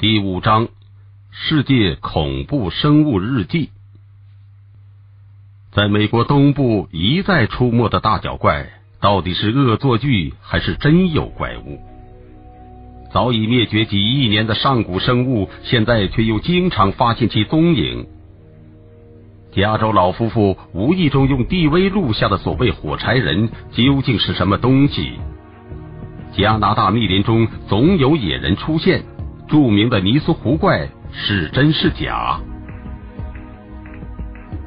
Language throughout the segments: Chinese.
第五章：世界恐怖生物日记。在美国东部一再出没的大脚怪，到底是恶作剧还是真有怪物？早已灭绝几亿年的上古生物，现在却又经常发现其踪影。加州老夫妇无意中用 DV 录下的所谓火柴人，究竟是什么东西？加拿大密林中总有野人出现。著名的尼斯湖怪是真是假？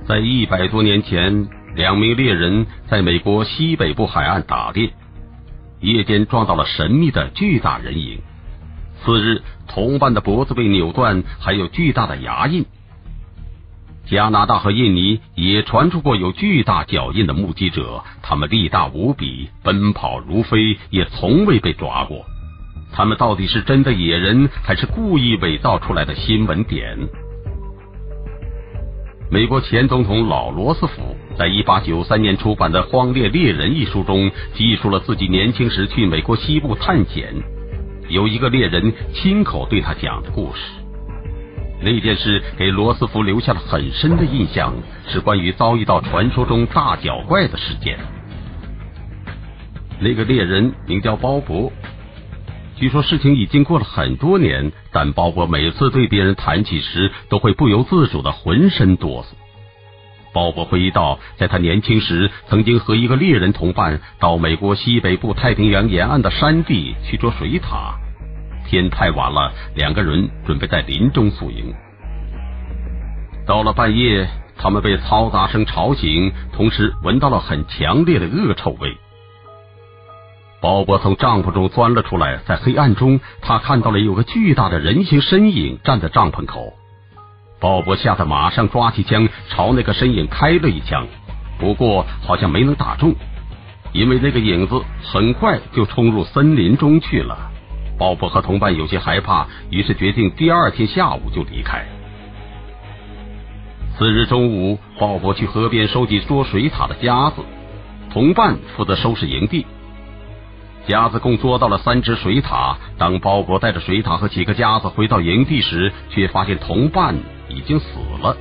在一百多年前，两名猎人在美国西北部海岸打猎，夜间撞到了神秘的巨大人影。次日，同伴的脖子被扭断，还有巨大的牙印。加拿大和印尼也传出过有巨大脚印的目击者，他们力大无比，奔跑如飞，也从未被抓过。他们到底是真的野人，还是故意伪造出来的新闻点？美国前总统老罗斯福在一八九三年出版的《荒猎猎人》一书中，记述了自己年轻时去美国西部探险，有一个猎人亲口对他讲的故事。那件事给罗斯福留下了很深的印象，是关于遭遇到传说中大脚怪的事件。那个猎人名叫鲍勃。据说事情已经过了很多年，但鲍勃每次对别人谈起时，都会不由自主的浑身哆嗦。鲍勃回忆道，在他年轻时，曾经和一个猎人同伴到美国西北部太平洋沿岸的山地去捉水獭。天太晚了，两个人准备在林中宿营。到了半夜，他们被嘈杂声吵醒，同时闻到了很强烈的恶臭味。鲍勃从帐篷中钻了出来，在黑暗中，他看到了有个巨大的人形身影站在帐篷口。鲍勃吓得马上抓起枪朝那个身影开了一枪，不过好像没能打中，因为那个影子很快就冲入森林中去了。鲍勃和同伴有些害怕，于是决定第二天下午就离开。次日中午，鲍勃去河边收集捉水獭的夹子，同伴负责收拾营地。夹子共捉到了三只水獭。当鲍勃带着水獭和几个夹子回到营地时，却发现同伴已经死了，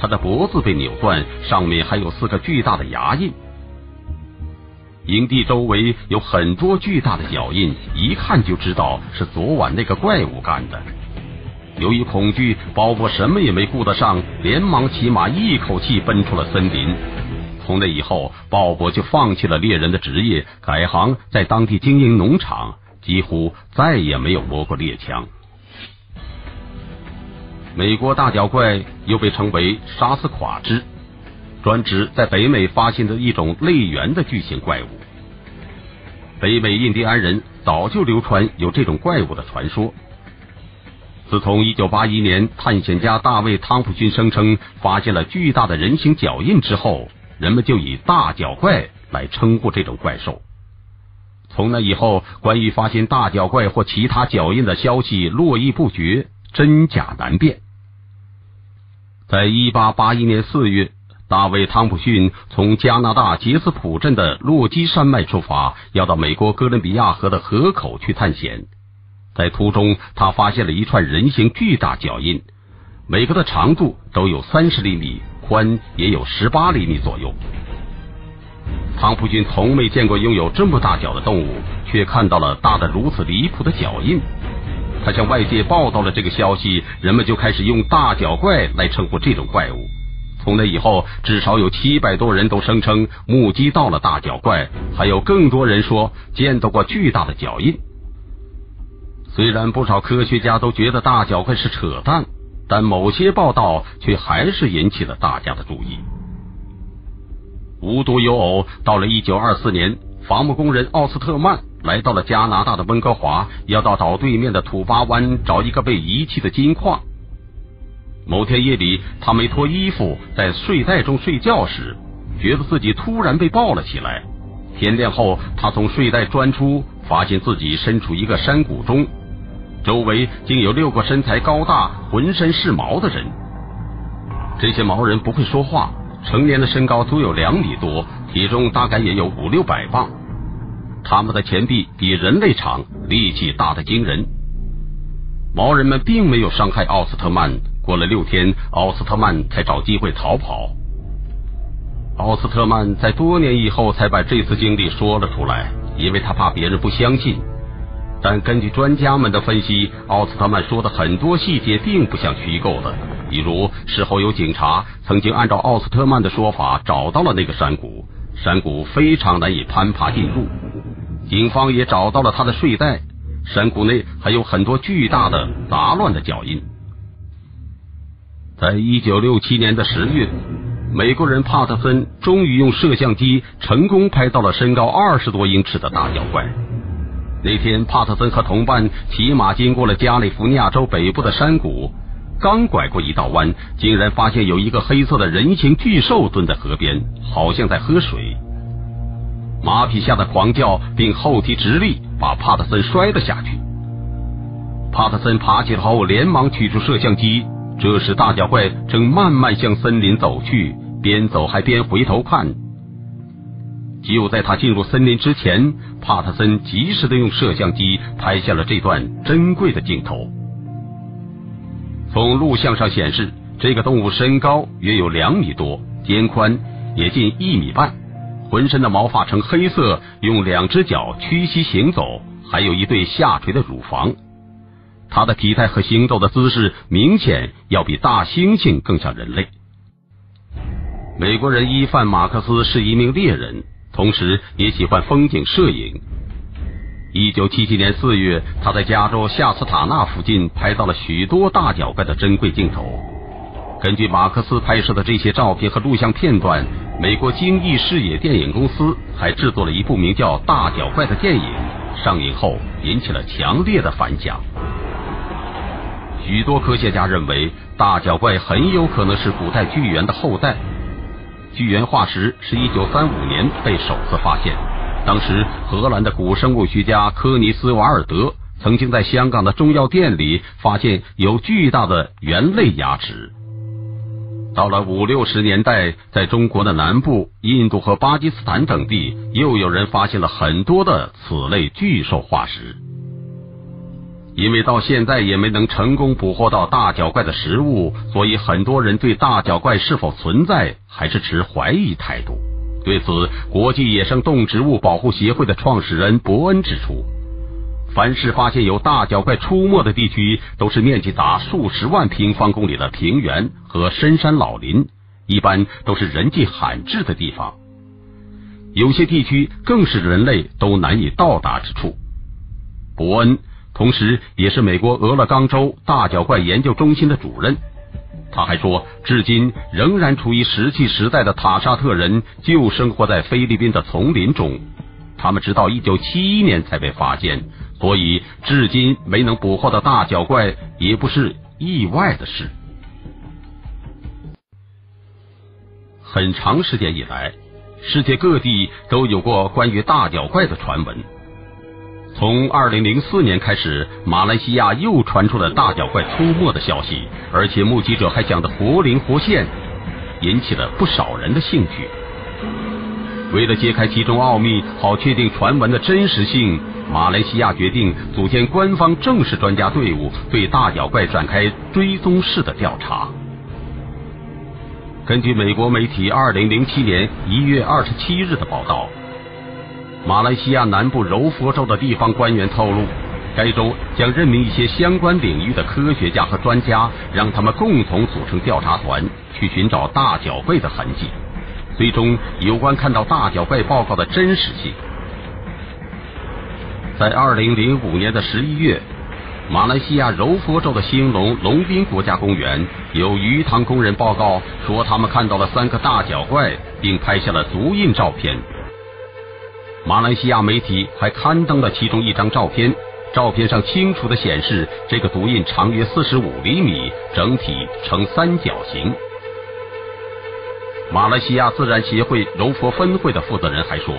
他的脖子被扭断，上面还有四个巨大的牙印。营地周围有很多巨大的脚印，一看就知道是昨晚那个怪物干的。由于恐惧，鲍勃什么也没顾得上，连忙骑马，一口气奔出了森林。从那以后，鲍勃就放弃了猎人的职业，改行在当地经营农场，几乎再也没有摸过猎枪。美国大脚怪又被称为沙斯垮之，专指在北美发现的一种类猿的巨型怪物。北美印第安人早就流传有这种怪物的传说。自从一九八一年探险家大卫汤普逊声称发现了巨大的人形脚印之后。人们就以大脚怪来称呼这种怪兽。从那以后，关于发现大脚怪或其他脚印的消息络绎不绝，真假难辨。在一八八一年四月，大卫·汤普逊从加拿大杰斯普镇的落基山脉出发，要到美国哥伦比亚河的河口去探险。在途中，他发现了一串人形巨大脚印，每个的长度都有三十厘米。宽也有十八厘米左右。汤普逊从没见过拥有这么大脚的动物，却看到了大的如此离谱的脚印。他向外界报道了这个消息，人们就开始用“大脚怪”来称呼这种怪物。从那以后，至少有七百多人都声称目击到了大脚怪，还有更多人说见到过巨大的脚印。虽然不少科学家都觉得大脚怪是扯淡。但某些报道却还是引起了大家的注意。无独有偶，到了一九二四年，伐木工人奥斯特曼来到了加拿大的温哥华，要到岛对面的土巴湾找一个被遗弃的金矿。某天夜里，他没脱衣服，在睡袋中睡觉时，觉得自己突然被抱了起来。天亮后，他从睡袋钻出，发现自己身处一个山谷中。周围竟有六个身材高大、浑身是毛的人。这些毛人不会说话，成年的身高足有两米多，体重大概也有五六百磅。他们的前臂比人类长，力气大得惊人。毛人们并没有伤害奥斯特曼。过了六天，奥斯特曼才找机会逃跑。奥斯特曼在多年以后才把这次经历说了出来，因为他怕别人不相信。但根据专家们的分析，奥斯特曼说的很多细节并不像虚构的。比如，事后有警察曾经按照奥斯特曼的说法找到了那个山谷，山谷非常难以攀爬进入。警方也找到了他的睡袋，山谷内还有很多巨大的杂乱的脚印。在一九六七年的十月，美国人帕特森终于用摄像机成功拍到了身高二十多英尺的大脚怪。那天，帕特森和同伴骑马经过了加利福尼亚州北部的山谷，刚拐过一道弯，竟然发现有一个黑色的人形巨兽蹲在河边，好像在喝水。马匹吓得狂叫，并后蹄直立，把帕特森摔了下去。帕特森爬起来后，连忙取出摄像机。这时，大脚怪正慢慢向森林走去，边走还边回头看。就在他进入森林之前，帕特森及时的用摄像机拍下了这段珍贵的镜头。从录像上显示，这个动物身高约有两米多，肩宽也近一米半，浑身的毛发呈黑色，用两只脚屈膝行走，还有一对下垂的乳房。它的体态和行走的姿势明显要比大猩猩更像人类。美国人伊范马克思是一名猎人。同时也喜欢风景摄影。一九七七年四月，他在加州夏斯塔纳附近拍到了许多大脚怪的珍贵镜头。根据马克思拍摄的这些照片和录像片段，美国精益视野电影公司还制作了一部名叫《大脚怪》的电影，上映后引起了强烈的反响。许多科学家认为，大脚怪很有可能是古代巨猿的后代。巨猿化石是一九三五年被首次发现，当时荷兰的古生物学家科尼斯瓦尔德曾经在香港的中药店里发现有巨大的猿类牙齿。到了五六十年代，在中国的南部、印度和巴基斯坦等地，又有人发现了很多的此类巨兽化石。因为到现在也没能成功捕获到大脚怪的食物，所以很多人对大脚怪是否存在还是持怀疑态度。对此，国际野生动植物保护协会的创始人伯恩指出，凡是发现有大脚怪出没的地区，都是面积达数十万平方公里的平原和深山老林，一般都是人迹罕至的地方。有些地区更是人类都难以到达之处。伯恩。同时，也是美国俄勒冈州大脚怪研究中心的主任。他还说，至今仍然处于石器时代的塔沙特人就生活在菲律宾的丛林中，他们直到一九七一年才被发现，所以至今没能捕获的大脚怪也不是意外的事。很长时间以来，世界各地都有过关于大脚怪的传闻。从二零零四年开始，马来西亚又传出了大脚怪出没的消息，而且目击者还讲得活灵活现，引起了不少人的兴趣。为了揭开其中奥秘，好确定传闻的真实性，马来西亚决定组建官方正式专家队伍，对大脚怪展开追踪式的调查。根据美国媒体二零零七年一月二十七日的报道。马来西亚南部柔佛州的地方官员透露，该州将任命一些相关领域的科学家和专家，让他们共同组成调查团，去寻找大脚怪的痕迹，最终有关看到大脚怪报告的真实性。在二零零五年的十一月，马来西亚柔佛州的兴隆龙滨国家公园有鱼塘工人报告说，他们看到了三个大脚怪，并拍下了足印照片。马来西亚媒体还刊登了其中一张照片，照片上清楚的显示，这个足印长约四十五厘米，整体呈三角形。马来西亚自然协会柔佛分会的负责人还说，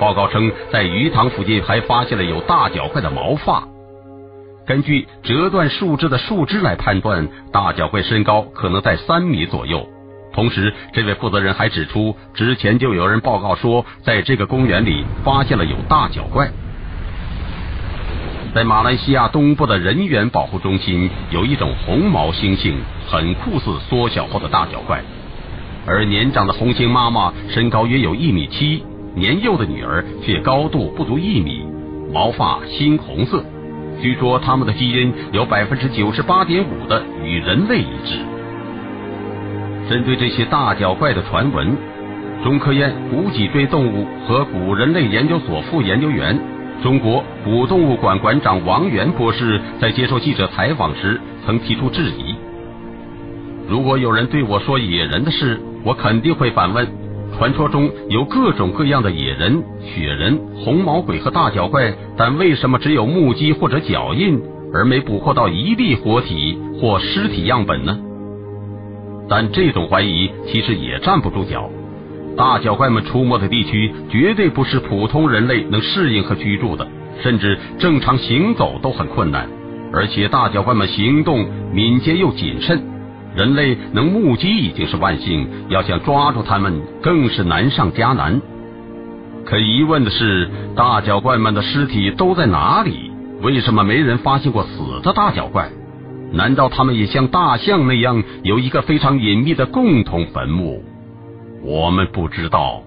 报告称在鱼塘附近还发现了有大脚怪的毛发。根据折断树枝的树枝来判断，大脚怪身高可能在三米左右。同时，这位负责人还指出，之前就有人报告说，在这个公园里发现了有大脚怪。在马来西亚东部的人猿保护中心，有一种红毛猩猩，很酷似缩小后的大脚怪。而年长的红猩妈妈身高约有一米七，年幼的女儿却高度不足一米，毛发猩红色。据说它们的基因有百分之九十八点五的与人类一致。针对这些大脚怪的传闻，中科院古脊椎动物和古人类研究所副研究员、中国古动物馆馆长王源博士在接受记者采访时曾提出质疑：如果有人对我说野人的事，我肯定会反问：传说中有各种各样的野人、雪人、红毛鬼和大脚怪，但为什么只有目击或者脚印，而没捕获到一粒活体或尸体样本呢？但这种怀疑其实也站不住脚。大脚怪们出没的地区绝对不是普通人类能适应和居住的，甚至正常行走都很困难。而且大脚怪们行动敏捷又谨慎，人类能目击已经是万幸，要想抓住他们更是难上加难。可疑问的是，大脚怪们的尸体都在哪里？为什么没人发现过死的大脚怪？难道他们也像大象那样有一个非常隐秘的共同坟墓？我们不知道。